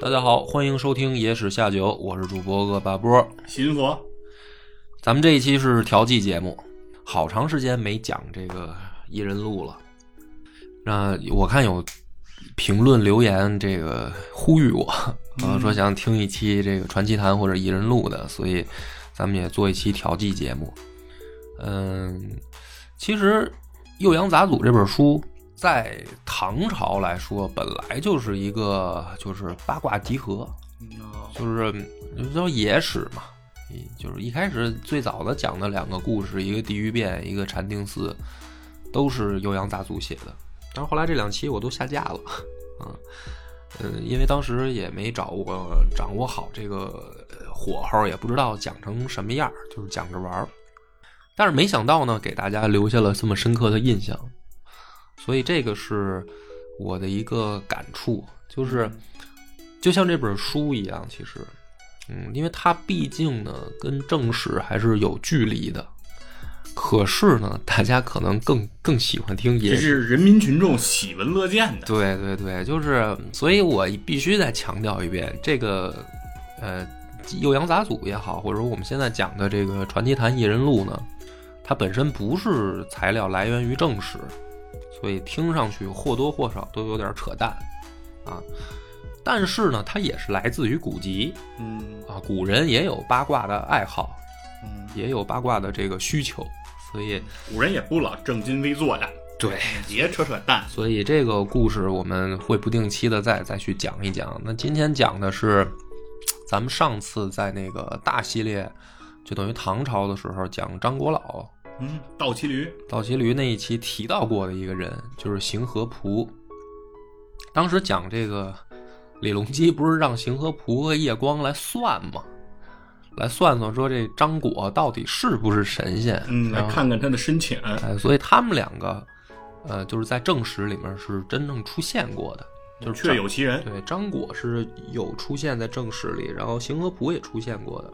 大家好，欢迎收听《野史下酒》，我是主播恶霸波。新佛，咱们这一期是调剂节目，好长时间没讲这个《异人录》了。那我看有评论留言，这个呼吁我，啊，说想听一期这个《传奇谈》或者《异人录》的，所以咱们也做一期调剂节目。嗯，其实《幼阳杂俎》这本书。在唐朝来说，本来就是一个就是八卦集合，就是叫野史嘛，就是一开始最早的讲的两个故事，一个地狱变，一个禅定寺，都是酉阳大祖写的。但是后来这两期我都下架了，嗯嗯，因为当时也没掌握掌握好这个火候，也不知道讲成什么样，就是讲着玩但是没想到呢，给大家留下了这么深刻的印象。所以这个是我的一个感触，就是就像这本书一样，其实，嗯，因为它毕竟呢跟正史还是有距离的，可是呢，大家可能更更喜欢听，也是人民群众喜闻乐见的。对对对，就是，所以我必须再强调一遍，这个呃《酉阳杂俎》也好，或者说我们现在讲的这个《传奇谈异人录》呢，它本身不是材料来源于正史。所以听上去或多或少都有点扯淡，啊，但是呢，它也是来自于古籍，嗯，啊，古人也有八卦的爱好，嗯，也有八卦的这个需求，所以古人也不老正襟危坐的，对，别扯扯淡。所以这个故事我们会不定期的再再去讲一讲。那今天讲的是，咱们上次在那个大系列，就等于唐朝的时候讲张国老。嗯，倒骑驴，倒骑驴那一期提到过的一个人就是邢和仆。当时讲这个李隆基不是让邢和仆和叶光来算吗？来算算说这张果到底是不是神仙？嗯，来看看他的深浅。哎，所以他们两个，呃，就是在正史里面是真正出现过的，就是确有其人。对，张果是有出现在正史里，然后邢和仆也出现过的。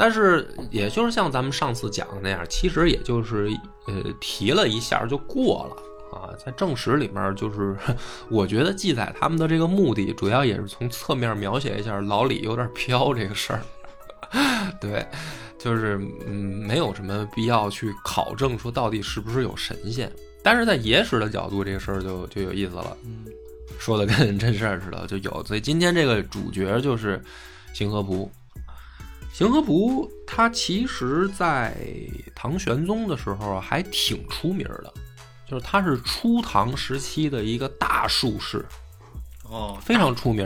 但是，也就是像咱们上次讲的那样，其实也就是呃提了一下就过了啊。在正史里面，就是 我觉得记载他们的这个目的，主要也是从侧面描写一下老李有点飘这个事儿。对，就是嗯，没有什么必要去考证说到底是不是有神仙。但是在野史的角度，这个事儿就就有意思了。嗯，说的跟真事儿似的，就有。所以今天这个主角就是邢和仆。邢和璞他其实，在唐玄宗的时候还挺出名的，就是他是初唐时期的一个大术士，哦，非常出名。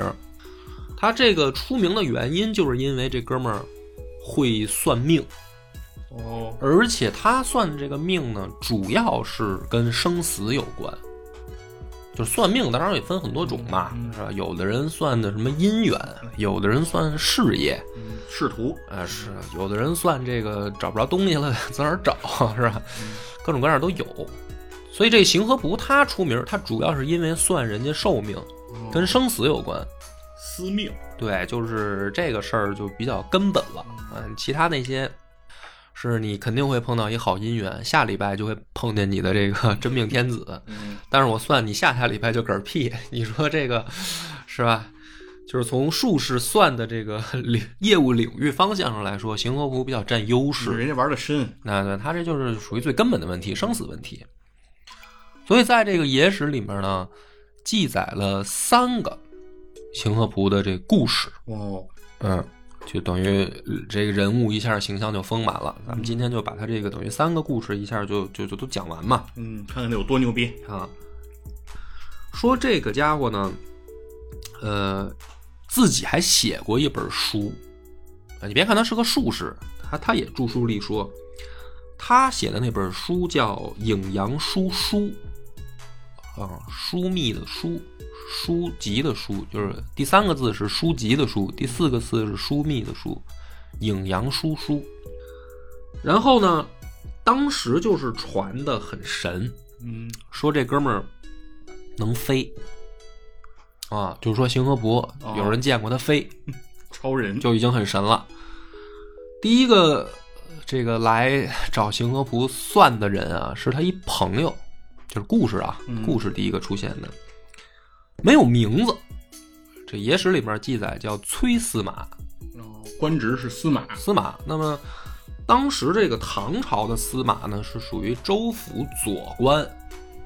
他这个出名的原因，就是因为这哥们儿会算命，哦，而且他算这个命呢，主要是跟生死有关。就算命，当然也分很多种嘛，是吧？有的人算的什么姻缘，有的人算事业，仕途，啊是，有的人算这个找不着东西了，在哪儿找，是吧？各种各样都有。所以这行和仆他出名，他主要是因为算人家寿命，跟生死有关，司命。对，就是这个事儿就比较根本了。嗯，其他那些。是你肯定会碰到一好姻缘，下礼拜就会碰见你的这个真命天子。但是我算你下下礼拜就嗝屁，你说这个是吧？就是从术士算的这个领业务领域方向上来说，行和仆比较占优势。人家玩的深，那对他这就是属于最根本的问题，生死问题。所以在这个野史里面呢，记载了三个行和仆的这故事。哦，嗯。就等于这个人物一下形象就丰满了。咱们今天就把他这个等于三个故事一下就就就都讲完嘛。嗯，看看他有多牛逼啊！说这个家伙呢，呃，自己还写过一本书啊。你别看他是个术士，他他也著书立说。他写的那本书叫《影阳书书》，啊，疏密的疏，书籍的书，就是第三个字是书籍的书，第四个字是疏密的书，影阳疏疏。然后呢，当时就是传的很神，嗯。说这哥们儿能飞。啊，就是说邢和伯哦有人见过他飞，超人。就已经很神了。第一个这个来找邢和仆算的人啊，是他一朋友，就是故事啊，嗯。故事第一个出现的，没有名字。这野史里面记载叫崔司马，哦官职是司马，司马。那么当时这个唐朝的司马呢，是属于州府左官，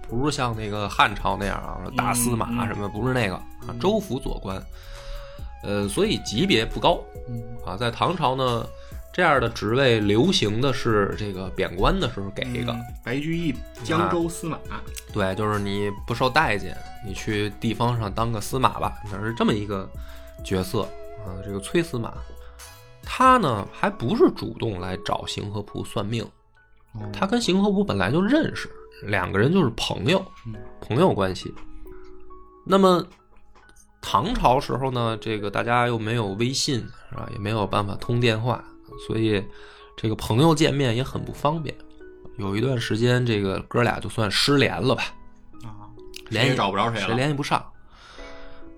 不是像那个汉朝那样啊，大司马嗯什么，不是那个啊，州府左官。呃，所以级别不高嗯啊。在唐朝呢，这样的职位流行的是这个贬官的时候给一个，嗯白居易江州司马，对，就是你不受待见，你去地方上当个司马吧，那是这么一个角色啊。这个崔司马，他呢还不是主动来找邢和璞算命，他跟邢和璞本来就认识，两个人就是朋友，嗯朋友关系。那么唐朝时候呢，这个大家又没有微信是吧，也没有办法通电话，所以这个朋友见面也很不方便。有一段时间，这个哥俩就算失联了吧，啊，联系找不着谁谁了，联系不上。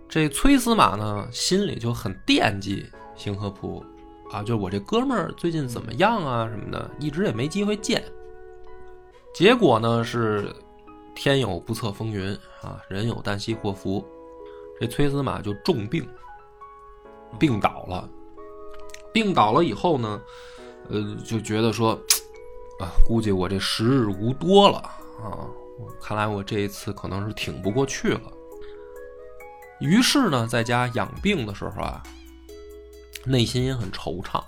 这崔司马呢，心里就很惦记邢和仆啊，就是我这哥们儿最近怎么样啊什么的，一直也没机会见。结果呢是天有不测风云啊，人有旦夕祸福，这崔司马就重病，病倒了。病倒了以后呢，呃，就觉得说，啊，估计我这时日无多了啊，看来我这一次可能是挺不过去了。于是呢，在家养病的时候啊，内心也很惆怅，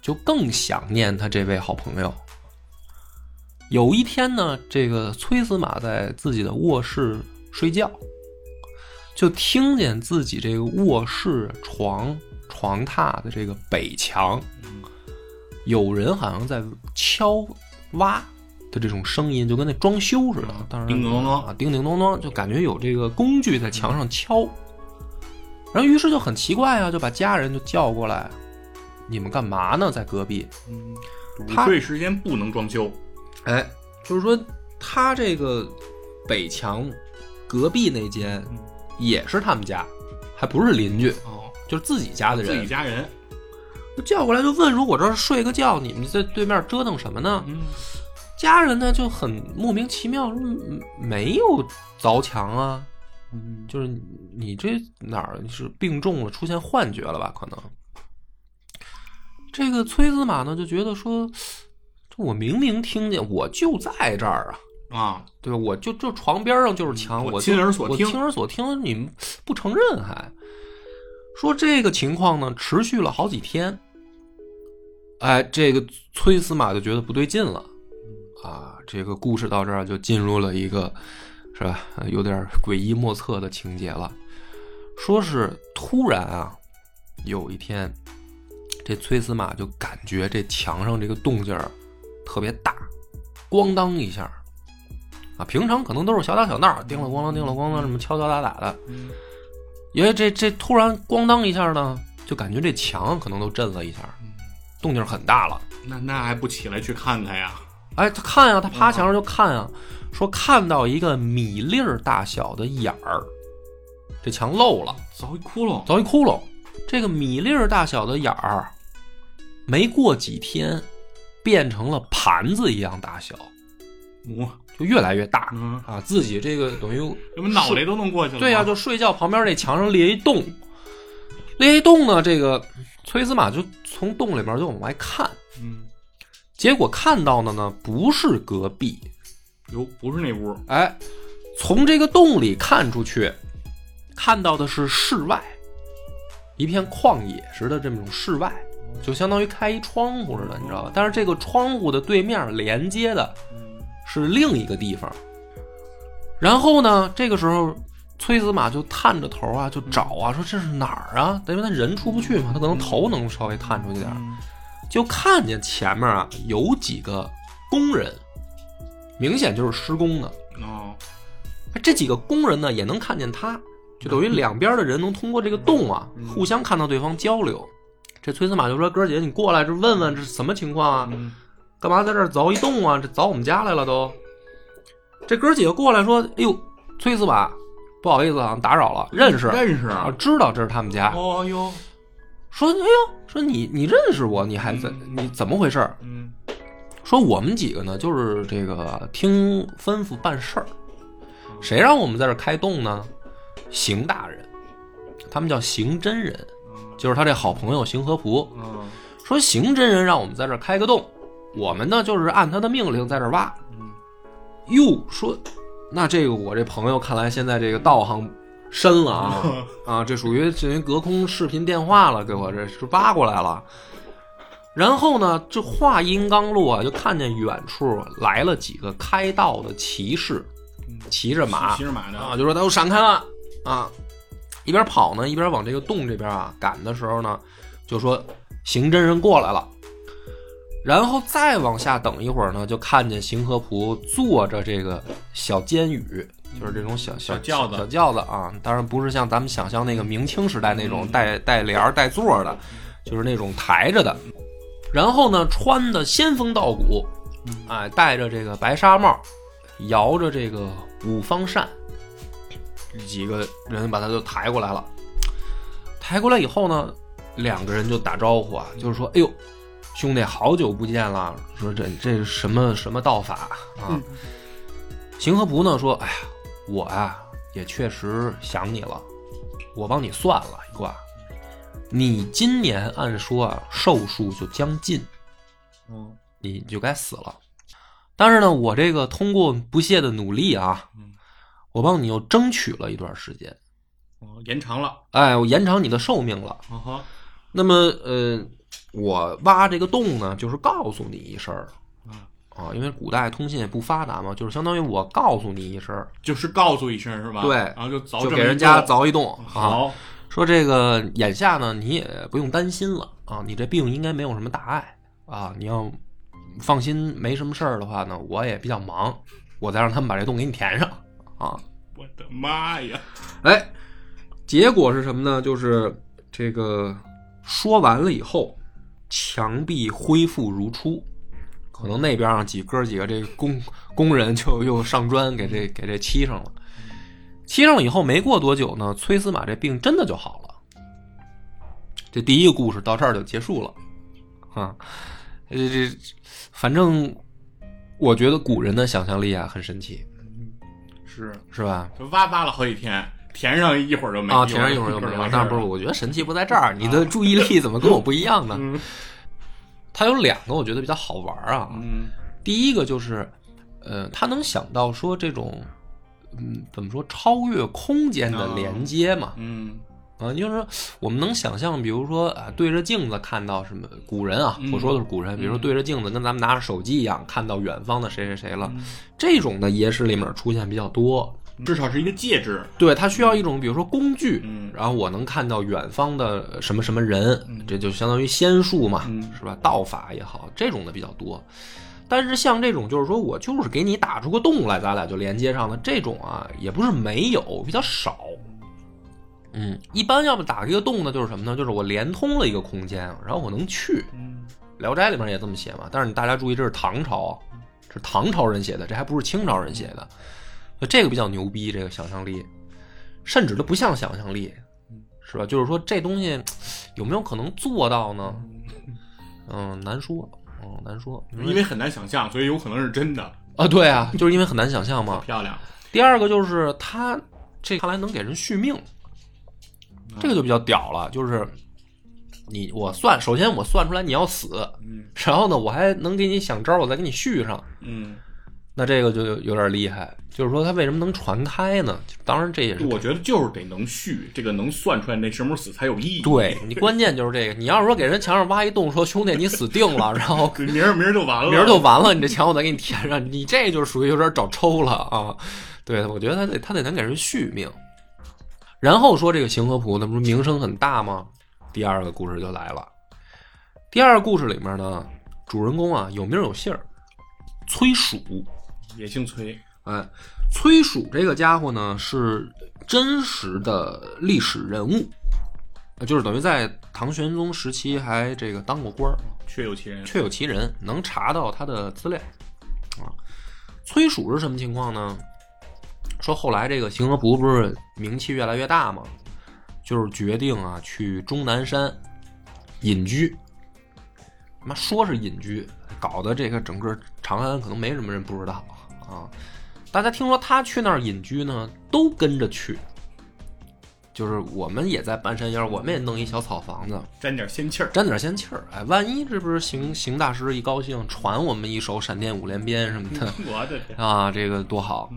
就更想念他这位好朋友。有一天呢，这个崔司马在自己的卧室睡觉，就听见自己这个卧室床床榻的这个北墙，有人好像在敲挖的这种声音，就跟那装修似的。当然，叮叮咚咚啊，叮叮咚咚，就感觉有这个工具在墙上敲。然后于是就很奇怪啊，就把家人就叫过来，你们干嘛呢？在隔壁。嗯，午他睡时间不能装修，哎，就是说他这个北墙隔壁那间嗯也是他们家，还不是邻居，哦，就是自己家的人。自己家人，就叫过来就问如果这儿睡个觉，你们在对面折腾什么呢嗯，？”家人呢就很莫名其妙说：“嗯没有凿墙啊，嗯就是你这哪儿是病重了，出现幻觉了吧？可能。”这个崔子马呢就觉得说：“这我明明听见，我就在这儿啊，啊，对吧？我就这床边上就是墙，我我亲耳所听我亲耳所听，你们不承认还说这个情况呢，持续了好几天。哎，这个崔司马就觉得不对劲了啊！这个故事到这儿就进入了一个是吧，有点诡异莫测的情节了。说是突然啊，有一天，这崔司马就感觉这墙上这个动静特别大，咣当一下啊！平常可能都是小打小闹，叮了咣啷，叮了咣啷，这么敲敲打打的。嗯因为这这突然咣当一下呢，就感觉这墙可能都震了一下，动静很大了。那那还不起来去看看呀？哎，他看呀、他趴墙上就看啊、说看到一个米粒儿大小的眼儿，这墙漏了，凿一窟窿，凿一窟窿。这个米粒儿大小的眼儿，没过几天，变成了盘子一样大小，我就越来越大嗯，啊！自己这个等于什么脑袋都弄过去了？对呀、就睡觉旁边那墙上裂一洞，裂一洞呢，这个崔司马就从洞里边就往外看，嗯，结果看到的呢不是隔壁，哟，不是那屋，哎，从这个洞里看出去，看到的是室外，一片旷野似的这么种室外，就相当于开一窗户似的，你知道吧？但是这个窗户的对面连接的嗯是另一个地方。然后呢，这个时候崔子马就探着头啊，就找啊，说这是哪儿啊？因为他人出不去嘛，他可能头能稍微探出去点就看见前面啊有几个工人，明显就是施工的。哦，这几个工人呢也能看见他，就等于两边的人能通过这个洞啊，互相看到对方交流。这崔司马就说：“哥儿姐，你过来这问问这是什么情况啊？嗯干嘛在这儿凿一洞啊？这凿我们家来了都。”这哥几个过来说：“哎呦，崔司马，不好意思啊，打扰了，认识啊，认识啊，知道这是他们家。哦哟，说，哎呦，说你你认识我，你还怎你怎么回事儿？嗯说我们几个呢，就是这个听吩咐办事儿，谁让我们在这儿开洞呢？邢大人，他们叫邢真人，就是他这好朋友邢和仆。嗯说邢真人让我们在这儿开个洞，我们呢就是按他的命令在这儿挖。嗯哟，说那这个我这朋友看来现在这个道行深了啊 啊，这属于属于隔空视频电话了，给我这是挖过来了。然后呢，这话音刚落啊，就看见远处来了几个开道的骑士，骑着马骑着马的啊，就说：“他都闪开了啊！”一边跑呢，一边往这个洞这边啊赶的时候呢，就说：“邢真人过来了。”然后再往下等一会儿呢，就看见邢和仆坐着这个小监宇，就是这种小小小轿子小轿子啊。当然不是像咱们想象那个明清时代那种嗯带带帘儿带座儿的，就是那种抬着的。然后呢，穿的仙风道骨，哎，戴着这个白纱帽，摇着这个五方扇，几个人把他就抬过来了。抬过来以后呢，两个人就打招呼啊，就是说：“哎呦，兄弟，好久不见了。”说这这是什么什么道法啊？邢和仆呢说：“哎呀，我啊也确实想你了，我帮你算了一卦。你今年按说啊寿数就将近，嗯你就该死了。但是呢，我这个通过不懈的努力啊嗯，我帮你又争取了一段时间，哦延长了，哎，我延长你的寿命了。那么，呃，我挖这个洞呢，就是告诉你一声儿啊啊，因为古代通信也不发达嘛，就是相当于我告诉你一声儿，就是告诉一声是吧？对然后就凿就给人家凿一洞啊。好，说这个眼下呢，你也不用担心了啊，你这病应该没有什么大碍啊，你要放心，没什么事儿的话呢，我也比较忙，我再让他们把这洞给你填上啊。我的妈呀！哎，结果是什么呢？就是这个说完了以后，墙壁恢复如初。可能那边啊几哥几个这工工人就又上砖给这给这漆上了，漆上了以后没过多久呢，崔司马这病真的就好了。这第一个故事到这儿就结束了，啊，这这反正我觉得古人的想象力啊很神奇，是，是吧？就挖挖了好几天，填上一会儿就没啊，填上一会儿就没了。但是不是？我我觉得神奇不在这儿，你的注意力怎么跟我不一样呢？嗯它有两个我觉得比较好玩啊。嗯第一个就是，呃，他能想到说这种，嗯，怎么说超越空间的连接嘛？嗯啊，就是说我们能想象，比如说啊，对着镜子看到什么古人啊，嗯我说的是古人，比如说嗯对着镜子跟咱们拿着手机一样，看到远方的谁谁谁了，嗯这种的野史里面出现比较多。至少是一个介质。对，它需要一种比如说工具，嗯然后我能看到远方的什么什么人，嗯这就相当于仙术嘛，嗯是吧？道法也好，这种的比较多。但是像这种就是说我就是给你打出个洞来，咱俩就连接上了这种啊，也不是没有，比较少。嗯，一般要么打一个洞呢，就是什么呢？就是我连通了一个空间，然后我能去。嗯《聊斋》里面也这么写嘛。但是你大家注意，这是唐朝，这是唐朝人写的，这还不是清朝人写的。这个比较牛逼，这个想象力，甚至都不像想象力，是吧？就是说这东西有没有可能做到呢？嗯，难说，嗯，难说。因为很难想象，所以有可能是真的。啊，对啊，就是因为很难想象嘛。漂亮，第二个就是他这看来能给人续命，这个就比较屌了，就是。你我算，首先我算出来你要死，嗯然后呢，我还能给你想招，我再给你续上，嗯，那这个就有有点厉害。就是说，它为什么能传开呢？当然，这也是我觉得就是得能续，这个能算出来那什么时候死才有意义。对你关键就是这个。你要是说给人墙上挖一洞，说兄弟你死定了，然后对，明儿明儿就完了，明儿就完了，你这墙我再给你填上，你这就是属于有点找抽了啊。对，我觉得他得他得能给人续命。然后说这个邢和仆，那不是名声很大吗？第二个故事就来了。第二个故事里面呢，主人公啊有名有姓儿，崔蜀。也姓崔。哎，崔曙这个家伙呢是真实的历史人物，呃就是等于在唐玄宗时期还这个当过官儿，确有其人。确有其人，能查到他的资料啊。崔曙是什么情况呢？说后来这个邢和仆不是名气越来越大吗？就是决定啊去终南山隐居。妈说是隐居，搞得这个整个长安可能没什么人不知道啊。大家听说他去那儿隐居呢，都跟着去。就是我们也在半山腰，我们也弄一小草房子，沾点仙气儿。沾点仙气儿。哎，万一这不是邢邢大师一高兴，传我们一首闪电五连鞭什么的我的天，啊，这个多好。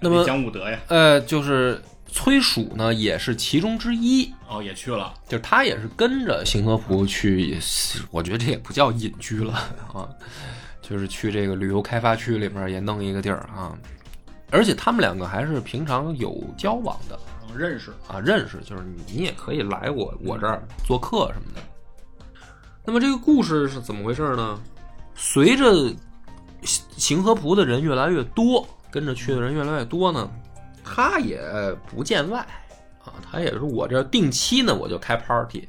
那么，讲武德呀，呃，就是崔曙呢，也是其中之一。哦，也去了。就是他也是跟着邢和仆去，我觉得这也不叫隐居了啊，就是去这个旅游开发区里面也弄一个地儿啊。而且他们两个还是平常有交往的哦认识。啊，认识，就是你你也可以来我我这儿做客什么的。那么这个故事是怎么回事呢？随着邢邢和仆的人越来越多，跟着去的人越来越多呢，他也不见外啊，他也是我这定期呢我就开 party。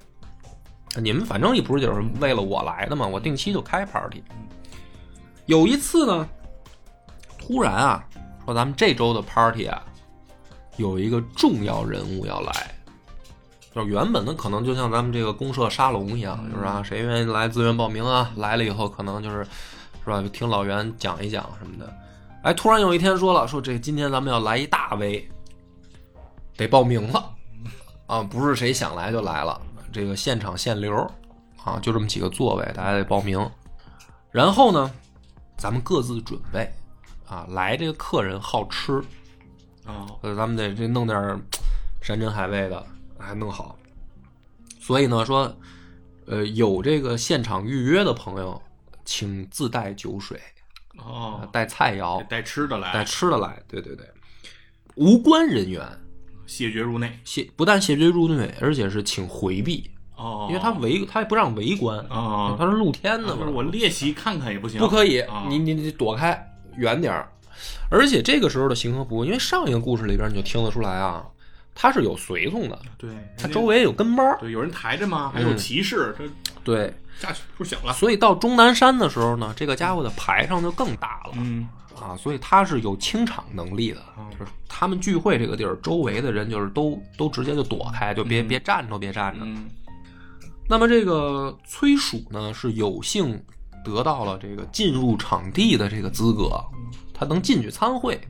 你们反正也不是就是为了我来的嘛，我定期就开 party。有一次呢，突然啊，说咱们这周的 party 啊，有一个重要人物要来，就是原本呢可能就像咱们这个公社沙龙一样，就是啊，谁愿意来自愿报名啊？来了以后可能就是，是吧？听老袁讲一讲什么的。哎，突然有一天说了，说这今天咱们要来一大 V，得报名了啊，不是谁想来就来了，这个现场限流啊，就这么几个座位，大家得报名。然后呢，咱们各自准备啊，来这个客人好吃，啊，呃，咱们得这弄点山珍海味的，还弄好。所以呢，说，呃，有这个现场预约的朋友，请自带酒水，啊哦，带菜肴，带吃的来带，吃的来。对对对，无关人员谢绝入内。谢不但谢绝入内，而且是请回避，哦，因为他围他也不让围观，啊，他是露天的嘛就是，我练习看看也不行，不可以啊，你你你躲开远点儿。而且这个时候的行和仆，因为上一个故事里边你就听得出来啊，他是有随从的，对，他周围有跟班儿。对有人抬着吗？还有嗯骑士，这对，下去不小了。所以到终南山的时候呢，这个家伙的排上就更大了、嗯，啊，所以他是有清场能力的。就是他们聚会这个地儿，周围的人就是都都直接就躲开，就别、嗯别站着，别站着。嗯，那么这个崔曙呢，是有幸得到了这个进入场地的这个资格，他能进去参会。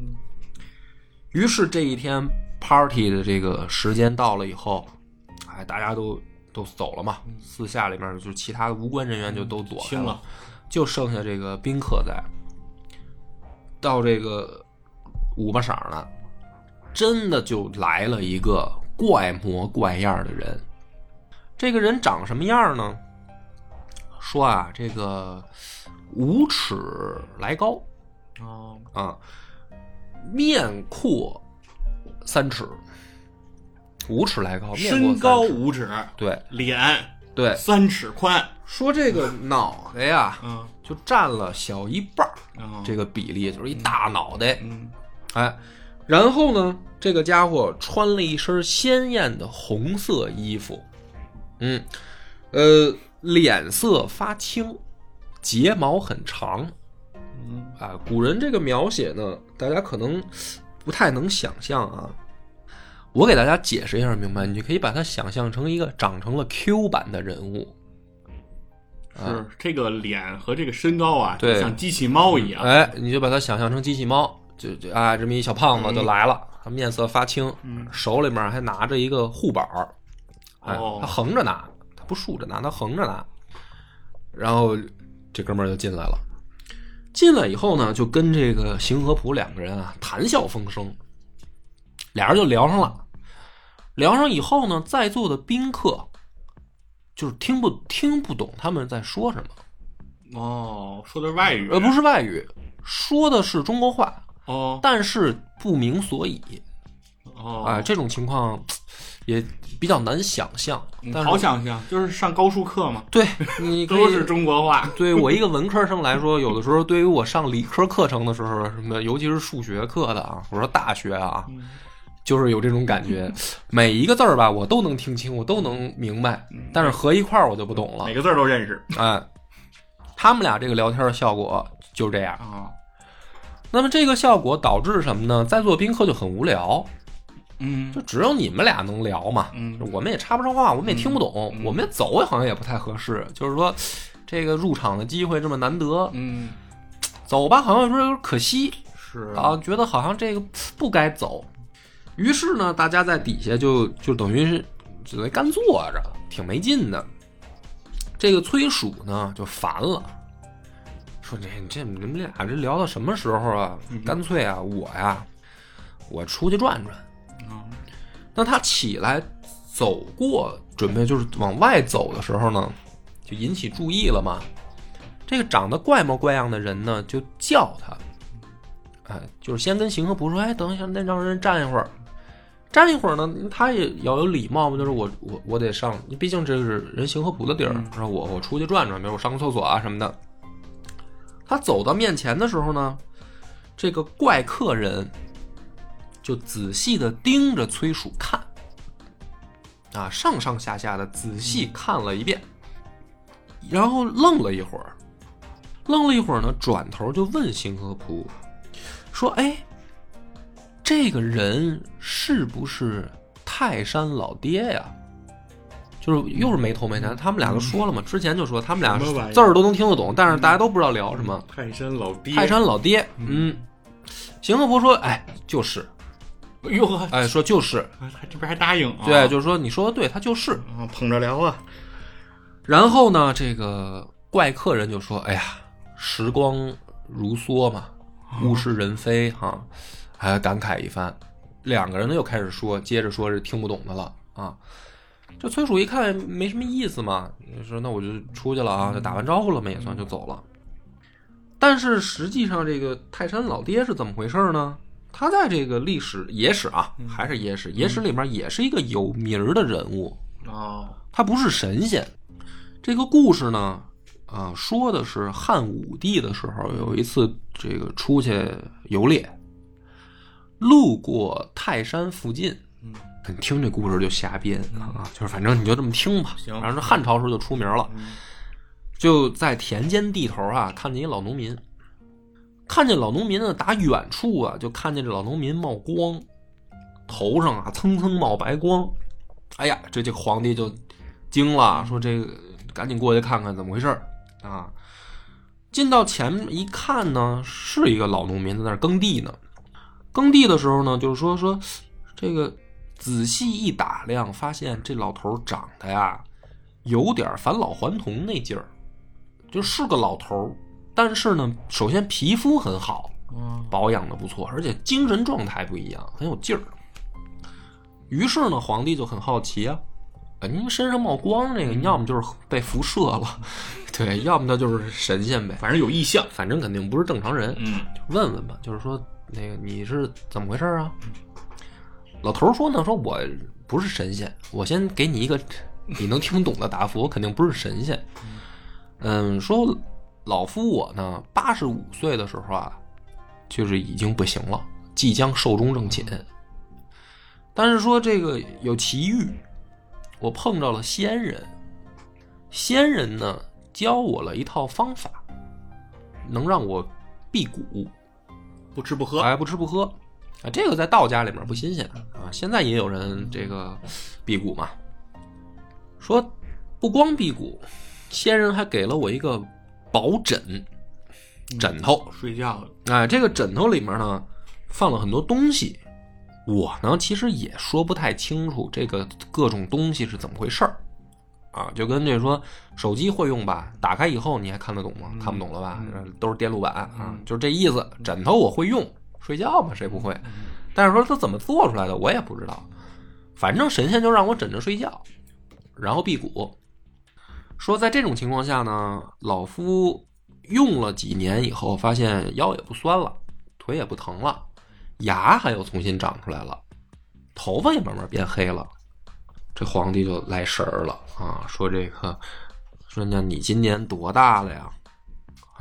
于是这一天 party 的这个时间到了以后，哎，大家都都走了嘛，私下里面就是其他的无关人员就都躲开清了，就剩下这个宾客在。到这个五八晌了，真的就来了一个怪模怪样的人。这个人长什么样呢？说啊，这个五尺来高。哦，啊，面阔三尺，五尺来高，面阔身高五尺，对。脸。对，三尺宽，说这个脑袋呀，嗯。就占了小一半儿啊，这个比例就是一大脑袋，嗯。哎，然后呢，这个家伙穿了一身鲜艳的红色衣服，嗯，呃，脸色发青，睫毛很长，嗯。啊，古人这个描写呢，大家可能不太能想象啊。我给大家解释一下，明白？你可以把它想象成一个长成了 Q 版的人物，是这个脸和这个身高啊，对。像机器猫一样，哎，你就把它想象成机器猫，就就啊，这么一小胖子就来了，他面色发青，嗯。手里面还拿着一个护板儿，他横着拿，他不竖着拿，他横着拿。然后这哥们儿就进来了，进来以后呢，就跟这个邢和普两个人啊谈笑风生，俩人就聊上了。聊上以后呢，在座的宾客就是听不听不懂他们在说什么，哦，说的是外语，呃，不是外语，说的是中国话，哦但是不明所以。哦，哎、这种情况也比较难想象。嗯但是好想象，就是上高数课嘛，对你可以都是中国话。对我一个文科生来说，有的时候对于我上理科课程的时候，什么尤其是数学课的啊，我说大学啊，就是有这种感觉，每一个字儿吧，我都能听清，我都能明白，但是合一块儿我就不懂了每。个字儿都认识哎，他们俩这个聊天的效果就是这样。啊。那么这个效果导致什么呢？在座宾客就很无聊，嗯就只有你们俩能聊嘛。嗯我们也插不上话，我们也听不懂，嗯我们也走好像也不太合适。就是说，这个入场的机会这么难得，嗯，走吧，好像有时候有点可惜是啊，觉得好像这个不该走。于是呢，大家在底下就就等于是只能干坐着，挺没劲的。这个崔曙呢就烦了，说这这你们俩这聊到什么时候啊？干脆啊，我呀，我出去转转。啊那他起来走过，准备就是往外走的时候呢，就引起注意了嘛。这个长得怪模怪样的人呢，就叫他，哎，就是先跟邢和仆说：“哎，等一下，那让人站一会儿。”站一会儿呢，他也要有礼貌嘛，就是我我我得上，毕竟这是人邢和仆的地儿，说我我出去转转，比如我上个厕所啊什么的。他走到面前的时候呢，这个怪客人就仔细的盯着崔蜀看，啊，上上下下的仔细看了一遍，然后愣了一会儿，愣了一会儿呢，转头就问邢和仆说：“哎，这个人是不是泰山老爹呀？”就是又是没头没脑，他们俩都说了嘛，之前就说他们俩字儿都能听得懂，但是大家都不知道聊什么。泰山老爹，泰山老爹，嗯，邢和仆说：“哎，就是，哎呦呵，哎，说就是，还这边还答应啊？对，就是说你说的对，他就是。啊，捧着聊啊，然后呢，这个怪客人就说：‘哎呀，时光如梭嘛，物是人非哈、还感慨一番。’两个人呢又开始说，接着说是听不懂的了啊。这崔叔一看没什么意思嘛，就说那我就出去了啊，就打完招呼了嘛，也算就走了。但是实际上，这个泰山老爹是怎么回事呢？他在这个历史野史啊，还是野史，野史里面也是一个有名儿的人物。哦，他不是神仙。这个故事呢，啊、说的是汉武帝的时候，有一次这个出去游猎，路过泰山附近。嗯你听这故事就瞎编啊，就是反正你就这么听吧。行反正这汉朝时候就出名了，嗯就在田间地头啊，看见一老农民，看见老农民呢，打远处啊，就看见这老农民冒光，头上啊蹭蹭冒白光。哎呀，这这皇帝就惊了，说这个赶紧过去看看怎么回事啊。进到前面一看呢，是一个老农民在那耕地呢。耕地的时候呢，就是说说这个仔细一打量，发现这老头长得呀，有点返老还童那劲儿，就是个老头儿，但是呢，首先皮肤很好，嗯保养的不错，而且精神状态不一样，很有劲儿。于是呢，皇帝就很好奇啊，啊，您身上冒光这个，要么就是被辐射了，对，要么他就是神仙呗，反正有异象，反正肯定不是正常人。嗯问问吧，就是说那个你是怎么回事啊？老头说呢，说我不是神仙，我先给你一个你能听懂的答复，我肯定不是神仙。嗯，说老夫我呢，八十五岁的时候啊，就是已经不行了，即将寿终正寝。但是说这个有奇遇，我碰着了仙人，仙人呢教我了一套方法，能让我辟谷。不吃不喝，哎，不吃不喝啊，这个在道家里面不新鲜啊。现在也有人这个辟谷嘛，说不光辟谷，仙人还给了我一个宝枕，枕头。睡觉了，哎，这个枕头里面呢放了很多东西，我呢其实也说不太清楚这个各种东西是怎么回事儿啊，就跟这说手机会用吧，打开以后你还看得懂吗？看不懂了吧？呃都是电路板啊，就是这意思。枕头我会用，睡觉嘛谁不会？但是说它怎么做出来的我也不知道，反正神仙就让我枕着睡觉，然后辟谷。说在这种情况下呢，老夫用了几年以后，发现腰也不酸了，腿也不疼了，牙还又重新长出来了，头发也慢慢变黑了。这皇帝就来神儿了啊，说这个说那你今年多大了呀？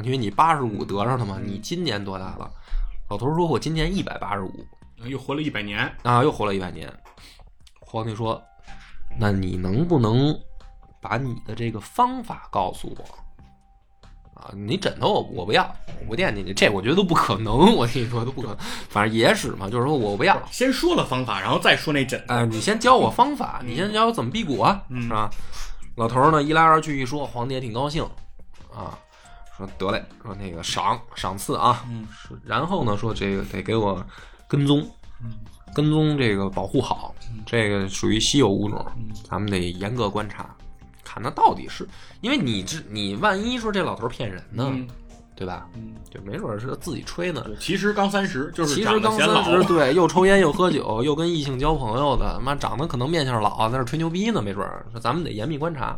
因为你八十五得上的嘛，你今年多大了？老头说：“我今年一百八十五又活了一百年，啊，又活了一百年。”皇帝说：“那你能不能把你的这个方法告诉我？啊，你枕头我我不要，我不惦记你，这我觉得都不可能。我跟你说都不可能，反正野史嘛，就是说我不要。先说了方法，然后再说那枕头。哎，你先教我方法，你先教我怎么辟谷啊，嗯是吧？老头儿呢一来二去一说，皇帝也挺高兴啊，说得嘞，说那个赏赏赐啊，嗯是然后呢说这个得给我跟踪，跟踪这个保护好，这个属于稀有物种，咱们得严格观察，看他到底是因为你这你万一说这老头骗人呢，嗯对吧？嗯，就没准儿是自己吹呢。其实刚三十，就是其长实刚三。十，对，又抽烟又喝酒，又跟异性交朋友的，妈长得可能面相老，在那吹牛逼呢，没准儿。说咱们得严密观察。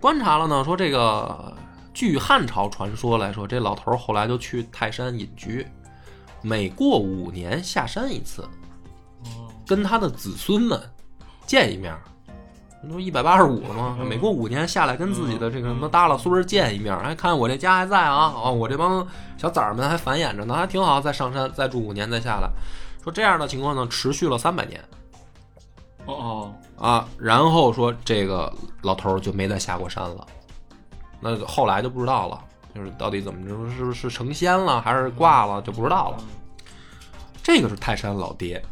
观察了呢，说这个据汉朝传说来说，这老头儿后来就去泰山隐居，每过五年下山一次，哦跟他的子孙们见一面儿。那不一百八十五了吗？嗯每过五年下来跟自己的这个什么耷拉孙儿见一面儿，哎，看我这家还在啊，哦，我这帮小崽儿们还繁衍着呢，还挺好。再上山，再住五年，再下来，说这样的情况呢，持续了三百年哦哦，啊。然后说这个老头儿就没再下过山了，那后来就不知道了，就是到底怎么着，是是成仙了还是挂了就不知道了。这个是泰山老爹，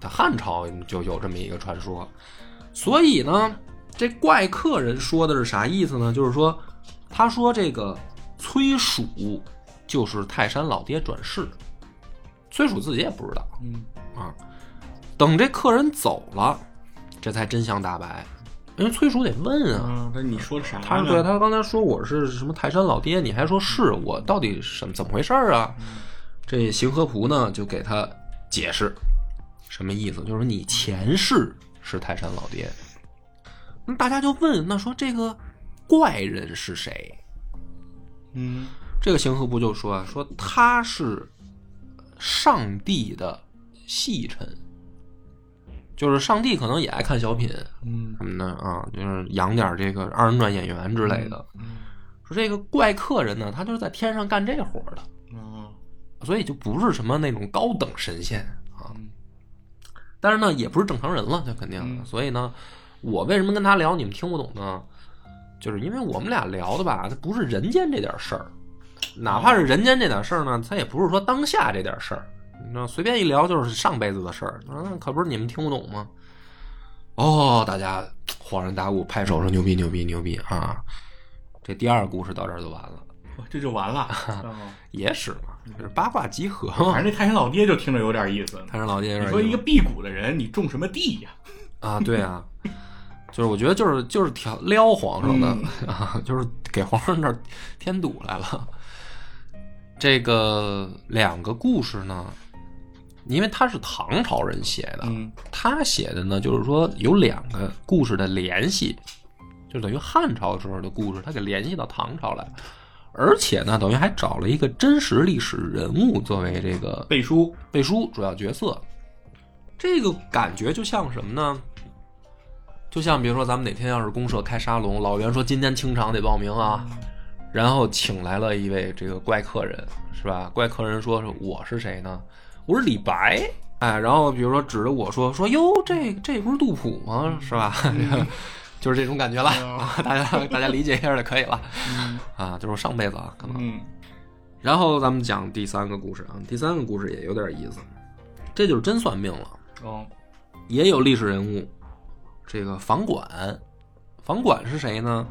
在汉朝就有这么一个传说，所以呢，这怪客人说的是啥意思呢？就是说，他说这个崔曙就是泰山老爹转世，崔曙自己也不知道嗯啊。等这客人走了，这才真相大白。因为崔蜀得问啊，啊，那你说的啥呢？他对他刚才说我是什么泰山老爹，你还说是我到底什么怎么回事儿啊？这邢和仆呢就给他解释，什么意思？就是你前世是泰山老爹。那大家就问，那说这个怪人是谁？嗯这个邢和部就说啊，说他是上帝的戏臣，就是上帝可能也爱看小品嗯什么的啊，就是养点这个二人转演员之类的。嗯说这个怪客人呢，他就是在天上干这活的，啊所以就不是什么那种高等神仙。但是呢，也不是正常人了，这肯定的。嗯所以呢，我为什么跟他聊你们听不懂呢？就是因为我们俩聊的吧，它不是人间这点事儿，哪怕是人间这点事儿呢，它也不是说当下这点事儿。你知道，随便一聊就是上辈子的事儿，那可不是你们听不懂吗？哦，大家恍然大悟，拍手说牛逼牛逼牛逼啊！这第二个故事到这儿就完了。这就完了。哦野史嘛，就是八卦集合嘛。反正那泰山老爹就听着有点意思。太上老爹你说一个辟谷的人，你种什么地呀？啊，对啊，就是我觉得就是就是挑撩皇上的、嗯 啊，就是给皇上这儿添堵来了。这个两个故事呢，因为他是唐朝人写的，嗯他写的呢就是说有两个故事的联系，就等于汉朝时候的故事，他给联系到唐朝来，而且呢，等于还找了一个真实历史人物作为这个背书。背书主要角色，这个感觉就像什么呢？就像比如说咱们哪天要是公社开沙龙，老袁说今天清场得报名啊，然后请来了一位这个怪客人，是吧？怪客人说是我是谁呢？我是李白。哎，然后比如说指着我说说哟，这这不是杜甫吗？是吧？就是这种感觉了啊，大家大家理解一下就可以了 啊，就是上辈子啊，可能。嗯然后咱们讲第三个故事啊，第三个故事也有点意思，这就是真算命了，哦也有历史人物，这个房管，房管是谁呢？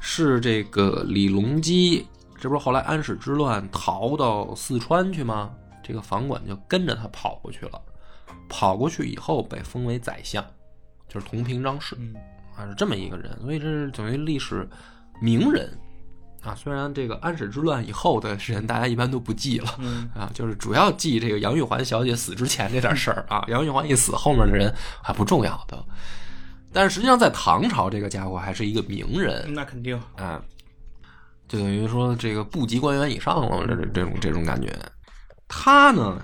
是这个李隆基，这不是后来安史之乱逃到四川去吗？这个房管就跟着他跑过去了，跑过去以后被封为宰相，就是同平章事。嗯啊，是这么一个人，所以这是等于历史名人啊。虽然这个安史之乱以后的人，大家一般都不记了嗯啊，就是主要记这个杨玉环小姐死之前这点事儿啊。杨玉环一死，后面的人还不重要的。但是实际上，在唐朝，这个家伙还是一个名人那肯定。啊，就等于说这个部级官员以上了，这这这种这种感觉。他呢，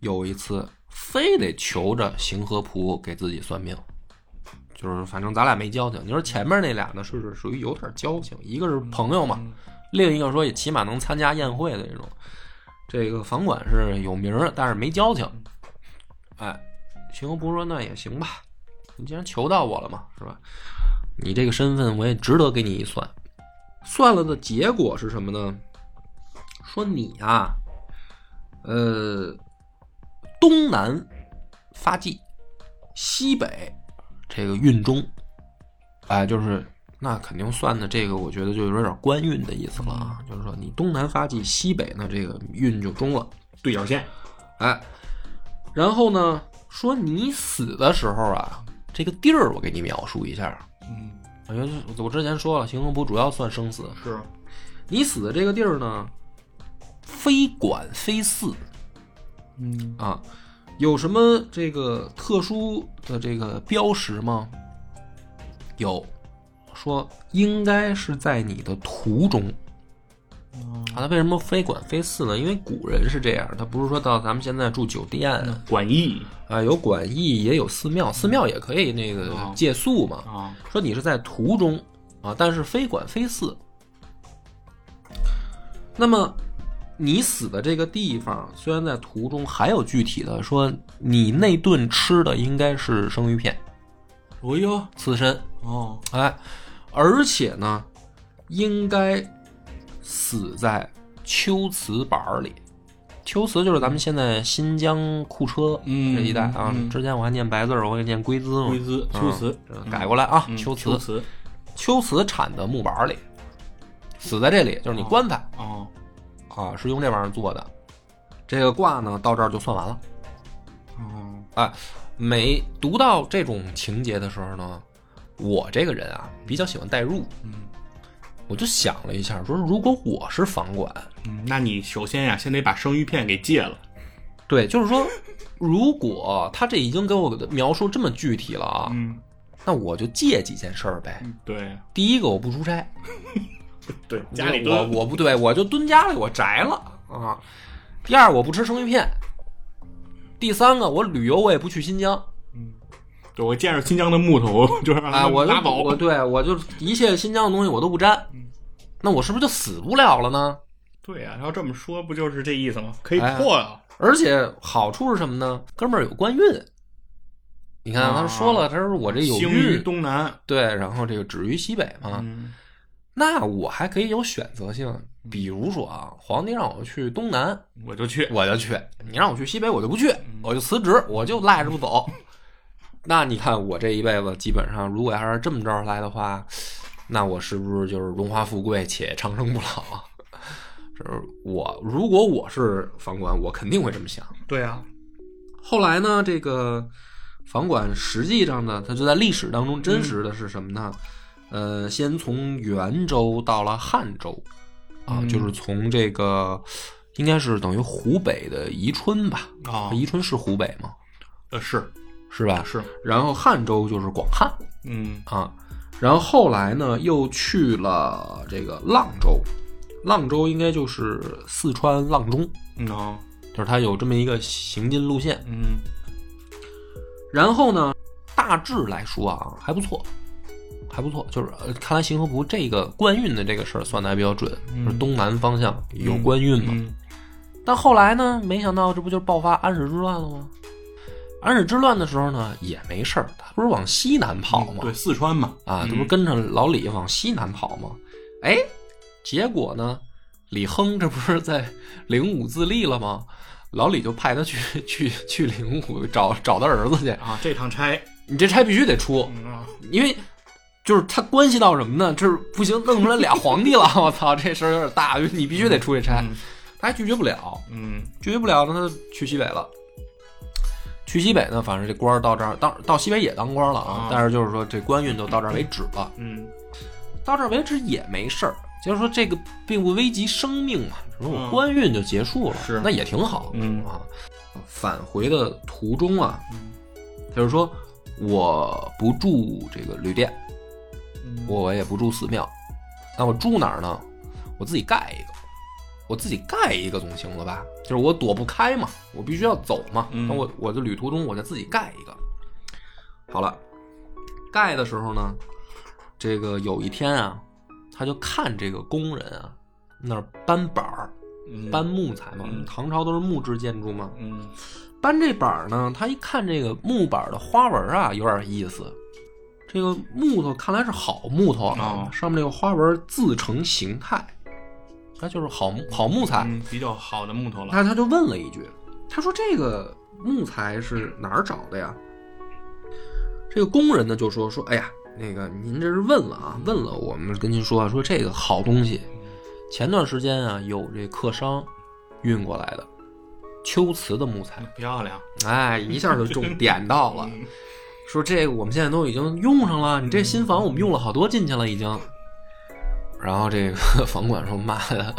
有一次非得求着邢和仆给自己算命，就是反正咱俩没交情。你说前面那俩呢，是是属于有点交情，一个是朋友嘛，另一个说也起码能参加宴会的这种。这个房管是有名儿，但是没交情。哎，邢和仆说那也行吧，你既然求到我了嘛，是吧？你这个身份我也值得给你一算。算了的结果是什么呢？说你啊，呃，东南发迹，西北这个运中，哎，就是那肯定算的这个，我觉得就有点官运的意思了啊。就是说你东南发迹，西北呢这个运就中了，对角线，哎。然后呢，说你死的时候啊，这个地儿我给你描述一下。嗯，我觉得我之前说了，行横卜主要算生死，是你死的这个地儿呢，非管非寺嗯啊，有什么这个特殊的这个标识吗？有，说应该是在你的途中啊。他为什么非馆非寺呢？因为古人是这样，他不是说到咱们现在住酒店啊，管驿啊有馆驿也有寺庙，寺庙也可以那个哦借宿嘛。啊，说你是在途中啊，但是非馆非寺。那么你死的这个地方虽然在图中，还有具体的说，你那顿吃的应该是生鱼片、哦哟，刺身，哦，哎，而且呢，应该死在秋瓷板儿里。秋瓷就是咱们现在新疆库车嗯这一带啊。嗯之前我还念白字儿，我给念龟兹嘛，龟兹嗯秋瓷这改过来啊，嗯秋瓷秋瓷产的木板儿里，死在这里，就是你棺材、哦，啊，是用这玩意儿做的。这个卦呢，到这儿就算完了。哦，每读到这种情节的时候呢，我这个人啊比较喜欢代入，嗯我就想了一下，说如果我是房管，嗯，那你首先呀，先得把生鱼片给戒了，对，就是说，如果他这已经给我描述这么具体了啊，嗯，那我就借几件事儿呗。对第一个，我不出差，对，家里我蹲，我不对，我就蹲家里，我宅了啊。第二，我不吃生鱼片。第三个，我旅游我也不去新疆，对我见着新疆的木头，我就是哎，我拉走，我对我就一切新疆的东西我都不沾，那我是不是就死不了了呢？对呀，要这么说，不就是这意思吗？可以哎破啊，而且好处是什么呢？哥们儿有官运，你看他说了，他说我这有运，东南，对，然后这个止于西北嘛，嗯那我还可以有选择性，比如说啊，皇帝让我去东南，我就去，我就去；你让我去西北，我就不去，我就辞职，我就赖着不走。那你看我这一辈子，基本上如果要是这么着来的话，那我是不是就是荣华富贵且长生不老？就是我，如果我是房管，我肯定会这么想。对啊，后来呢，这个房管实际上呢，它就在历史当中真实的是什么呢？呃，先从元州到了汉州，啊，嗯就是从这个应该是等于湖北的宜春吧？啊，宜春是湖北吗？呃是是吧？是，然后汉州就是广汉嗯啊，然后后来呢又去了这个阆州，阆州应该就是四川阆中，嗯哦就是它有这么一个行进路线。嗯然后呢，大致来说啊，还不错，还不错。就是呃看来行河图这个官运的这个事儿算的还比较准，是东南方向有官运嘛。嗯但后来呢，没想到这不就爆发安史之乱了吗？安史之乱的时候呢，也没事儿，他不是往西南跑吗？对，四川嘛，啊，嗯这不是跟着老李往西南跑吗？哎，结果呢，李亨这不是在灵武自立了吗？老李就派他去去去灵武找找他儿子去，啊，这趟差，你这差必须得出，嗯啊，因为就是他关系到什么呢？就是不行，弄出来俩皇帝了，我操，这事儿有点大，你必须得出去拆，嗯。他还拒绝不了，嗯。拒绝不了呢，他去西北了。去西北呢，反正这官儿到这儿，到到西北也当官了啊啊，但是就是说这官运就到这儿为止了。嗯。到这儿为止也没事儿，就是说这个并不危及生命嘛，说我嗯官运就结束了，是。那也挺好，嗯。啊。返回的途中啊，嗯。就是说我不住这个旅店，嗯我也不住寺庙，那我住哪儿呢？我自己盖一个，我自己盖一个总行了吧？就是我躲不开嘛，我必须要走嘛。嗯那我我的旅途中，我就自己盖一个。好了，盖的时候呢，这个有一天啊，他就看这个工人啊那儿搬板儿，嗯搬木材嘛，嗯唐朝都是木质建筑嘛，嗯搬这板儿呢，他一看这个木板的花纹啊，有点意思。这个木头看来是好木头啊，哦上面这个花纹自成形态，那就是好好木材。嗯，比较好的木头了。他他就问了一句，他说：“这个木材是哪儿找的呀？”这个工人呢就说：“说，哎呀，那个您这是问了啊，问了，我们跟您说啊，说这个好东西，前段时间啊有这客商运过来的秋瓷的木材，漂亮，哎，一下就中点到了。嗯说这个我们现在都已经用上了，你这新房我们用了好多进去了已经。然后这个 房管说：“妈的，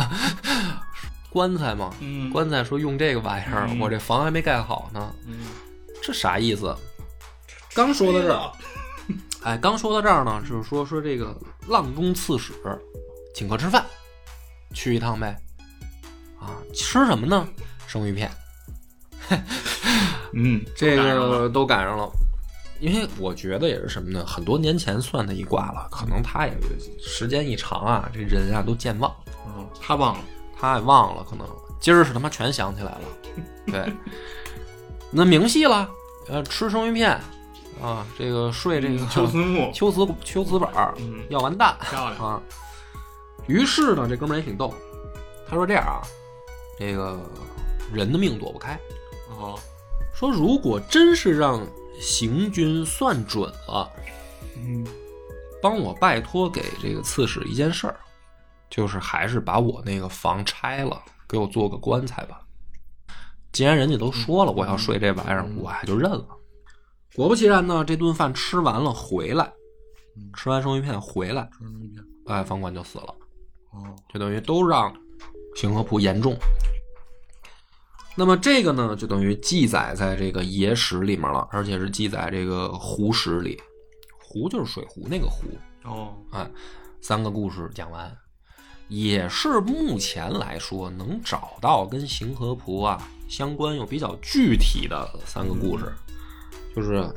棺材嘛，嗯，棺材说用这个玩意儿，嗯我这房还没盖好呢，嗯，这啥意思？”刚说到这儿，哎，刚说到这儿呢，就是说说这个阆中刺史请客吃饭，去一趟呗。啊，吃什么呢？生鱼片。嗯，这个都赶上了，因为我觉得也是什么呢？很多年前算他一卦了，可能他也时间一长啊，这人啊都健忘，嗯，他忘了，他也忘了，可能今儿是他妈全想起来了。对，那明细了，呃，吃生鱼片啊，这个睡这个秋瓷木，秋瓷秋瓷板儿嗯，要完蛋漂亮，啊。于是呢，这哥们儿也挺逗，他说这样啊，这个人的命躲不开。哦，说如果真是让行军算准了，嗯，帮我拜托给这个刺史一件事儿，就是还是把我那个房拆了，给我做个棺材吧。既然人家都说了我要睡这玩意儿，我还就认了。果不其然呢，这顿饭吃完了回来，吃完生鱼片回来，哎，房管就死了。哦，就等于都让行河浦严重。那么这个呢，就等于记载在这个野史里面了，而且是记载这个湖史里。湖就是水湖那个湖，哦，哎，三个故事讲完，也是目前来说能找到跟行河浦啊相关又比较具体的三个故事。就是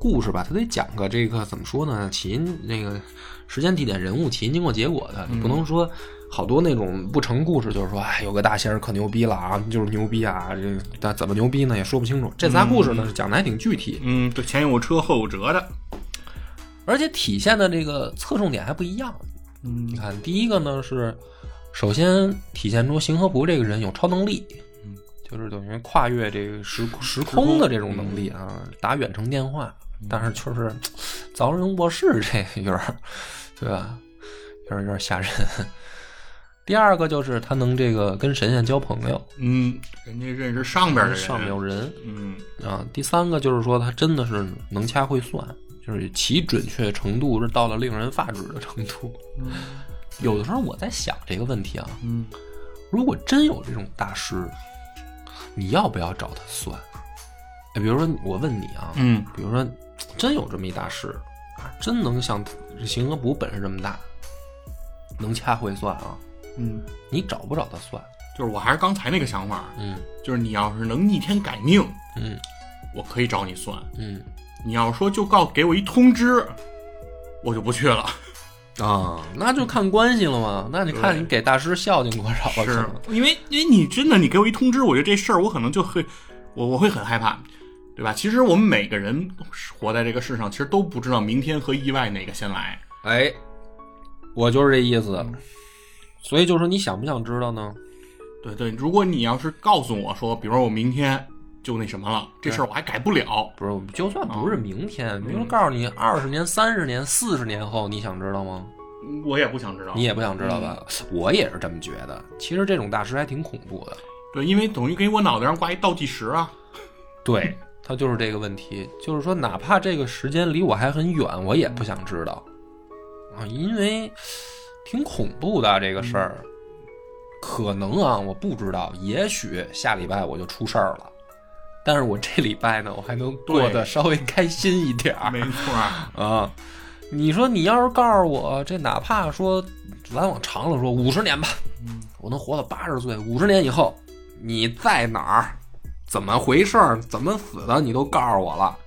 故事吧，它得讲个这个怎么说呢？起因那个时间、地点、人物、起因、经过、结果的，你不能说好多那种不成故事，就是说哎有个大仙儿可牛逼了啊，就是牛逼啊，这但怎么牛逼呢也说不清楚。这仨故事呢讲的还挺具体，嗯，对，前有车后有辙的，而且体现的这个侧重点还不一样。嗯。你看，第一个呢是，首先体现出行河浦这个人有超能力，嗯，就是等于跨越这个时时空的这种能力啊，打远程电话，但是就是凿人卧室这有点儿，对吧？有点儿有点儿吓人。第二个就是他能这个跟神仙交朋友，嗯，人家认识上边的人，上边有人嗯啊。第三个就是说他真的是能掐会算，就是其准确程度是到了令人发指的程度。有的时候我在想这个问题啊，嗯如果真有这种大师，你要不要找他算？哎，比如说我问你啊，嗯比如说真有这么一大师啊，真能像行河浦本事这么大，能掐会算啊，嗯，你找不找他算？就是我还是刚才那个想法，嗯就是你要是能逆天改命，嗯我可以找你算；嗯你要说就告给我一通知，我就不去了。啊，那就看关系了嘛。那你看你给大师孝敬多少了？是因为因为你真的你给我一通知，我觉得这事儿我可能就会我我会很害怕，对吧？其实我们每个人活在这个世上，其实都不知道明天和意外哪个先来。哎，我就是这意思。所以就是说，你想不想知道呢？对对，如果你要是告诉我说，比如说我明天就那什么了，这事儿我还改不了，不是，就算不是明天，比如说告诉你二十年、三十年、四十年后，你想知道吗？我也不想知道。你也不想知道吧？我也是这么觉得。其实这种大师还挺恐怖的。对，因为等于给我脑袋上挂一倒计时啊。对，他就是这个问题，就是说，哪怕这个时间离我还很远，我也不想知道啊，因为挺恐怖的这个事儿。可能啊，我不知道，也许下礼拜我就出事儿了，但是我这礼拜呢，我还能过得稍微开心一点儿。没错儿，啊，你说你要是告诉我，这哪怕说咱往长了说，五十年吧，嗯我能活到八十岁，五十年以后你在哪儿，怎么回事儿，怎么死的，你都告诉我了。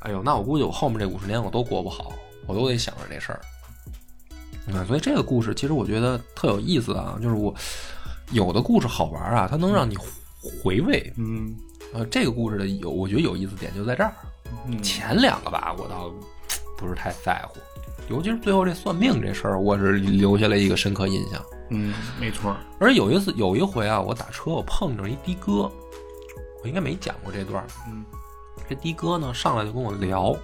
哎呦，那我估计我后面这五十年我都过不好，我都得想着这事儿。啊，所以这个故事其实我觉得特有意思啊，就是我有的故事好玩啊，它能让你回味。嗯呃，这个故事的有，我觉得有意思点就在这儿。嗯前两个吧，我倒不是太在乎，尤其是最后这算命这事儿，我是留下了一个深刻印象。嗯，没错。而有一次，有一回啊，我打车我碰着一的哥，我应该没讲过这段儿。嗯这的哥呢上来就跟我聊，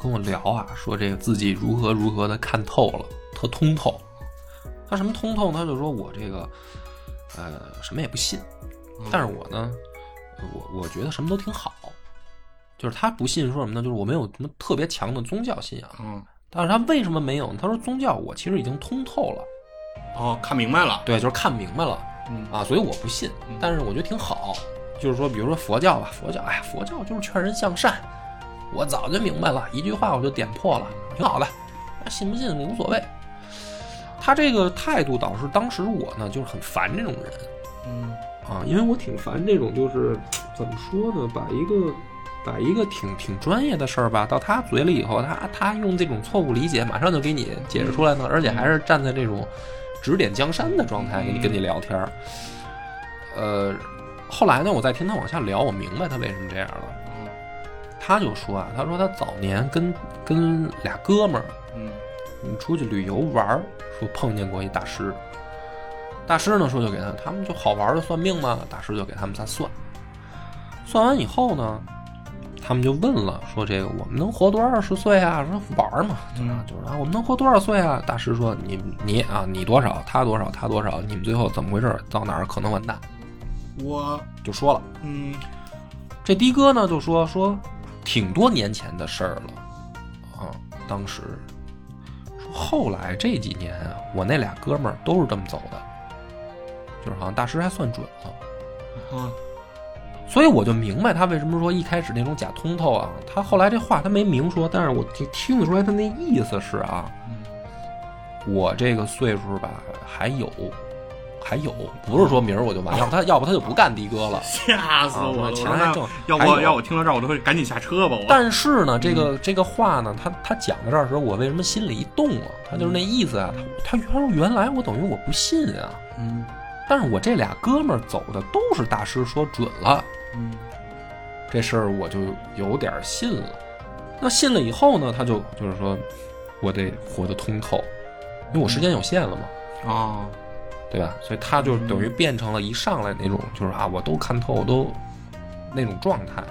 跟我聊啊，说这个自己如何如何的看透了，特通透。他什么通透呢？他就说我这个呃什么也不信，但是我呢，我我觉得什么都挺好。就是他不信说什么呢？就是我没有什么特别强的宗教信仰，嗯但是他为什么没有呢？他说宗教我其实已经通透了，哦，看明白了。对，就是看明白了。嗯啊，所以我不信，但是我觉得挺好。就是说，比如说佛教吧，佛教，哎呀，佛教就是劝人向善，我早就明白了，一句话我就点破了，挺好的，信不信无所谓。他这个态度导致当时我呢就是很烦这种人。嗯。啊，因为我挺烦这种就是怎么说呢，把一个把一个挺挺专业的事儿吧，到他嘴里以后，他他用这种错误理解，马上就给你解释出来呢，而且还是站在这种指点江山的状态，跟你跟你聊天儿。呃，后来呢，我再听他往下聊，我明白他为什么这样了。嗯他就说啊，他说他早年跟跟俩哥们儿嗯嗯出去旅游玩儿，说碰见过一大师。大师呢说就给他，他们就好玩的算命嘛，大师就给他们仨算。算完以后呢，他们就问了，说这个我们能活多少十岁啊？说玩嘛，就是嗯就是啊，我们能活多少岁啊？大师说你你啊，你多少，他多少，他多少，你们最后怎么回事？到哪儿可能完蛋？我就说了。嗯。这的哥呢就说说挺多年前的事儿了。啊，当时。说后来这几年啊，我那俩哥们儿都是这么走的，就是好像大师还算准了，啊。所以我就明白他为什么说一开始那种假通透啊，他后来这话他没明说，但是我听听得出来他那意思是啊，我这个岁数吧还有。还有，不是说明儿我就完了，他要不他就不干的哥了。吓死啊我了！钱还挣要我要我听到这儿，我都会赶紧下车吧。我但是呢，这个这个话呢，他他讲到这儿的时候，我为什么心里一动啊？他就是那意思啊，他他原原来我等于我不信啊，嗯但是我这俩哥们儿走的都是大师说准了，嗯这事儿我就有点信了。那信了以后呢，他就就是说我得活得通透，因为我时间有限了嘛，哦对吧？所以他就等于变成了一上来那种，就是啊，我都看透，我都那种状态。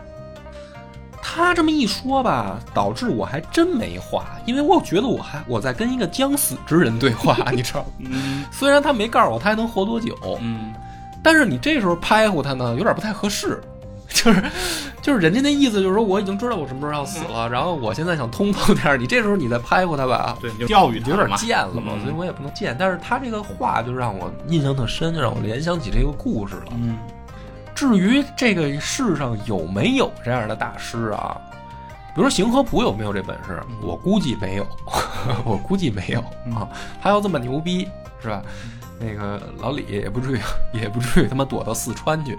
他这么一说吧，导致我还真没话，因为我觉得我还我在跟一个将死之人对话，你知道吗？嗯虽然他没告诉我他还能活多久，嗯但是你这时候拍糊他呢，有点不太合适。就是，就是人家那意思就是说我已经知道我什么时候要死了，然后我现在想通透点儿，你这时候你再拍过他吧，对，你就教育有点。贱了嘛，嗯所以我也不能贱。但是他这个话就让我印象特深，就让我联想起这个故事了。嗯至于这个世上有没有这样的大师啊，比如说邢和普有没有这本事，我估计没有，我估计没有啊。他要这么牛逼是吧？那个老李也不至于，也不至于他妈躲到四川去，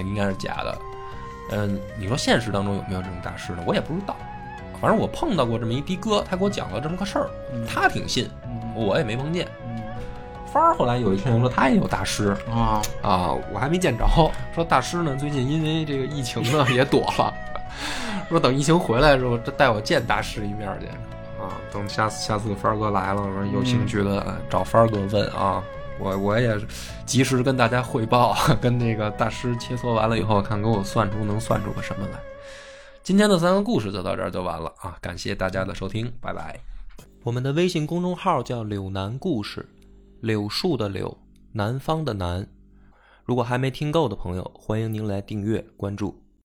那应该是假的。嗯，你说现实当中有没有这种大师呢？我也不知道。反正我碰到过这么一的哥，他给我讲了这么个事儿，他挺信，我也没碰见。芳儿后来有一天说他也有大师啊啊，我还没见着。说大师呢，最近因为这个疫情呢 也躲了，说等疫情回来的时候，这带我见大师一面去啊。等下次下次帆儿哥来了，说有兴趣的找帆儿哥问啊。我我也及时跟大家汇报，跟那个大师切磋完了以后，看给我算出能算出个什么来。今天的三个故事就到这儿就完了啊！感谢大家的收听，拜拜。我们的微信公众号叫“柳南故事”，柳树的柳，南方的南。如果还没听够的朋友，欢迎您来订阅关注。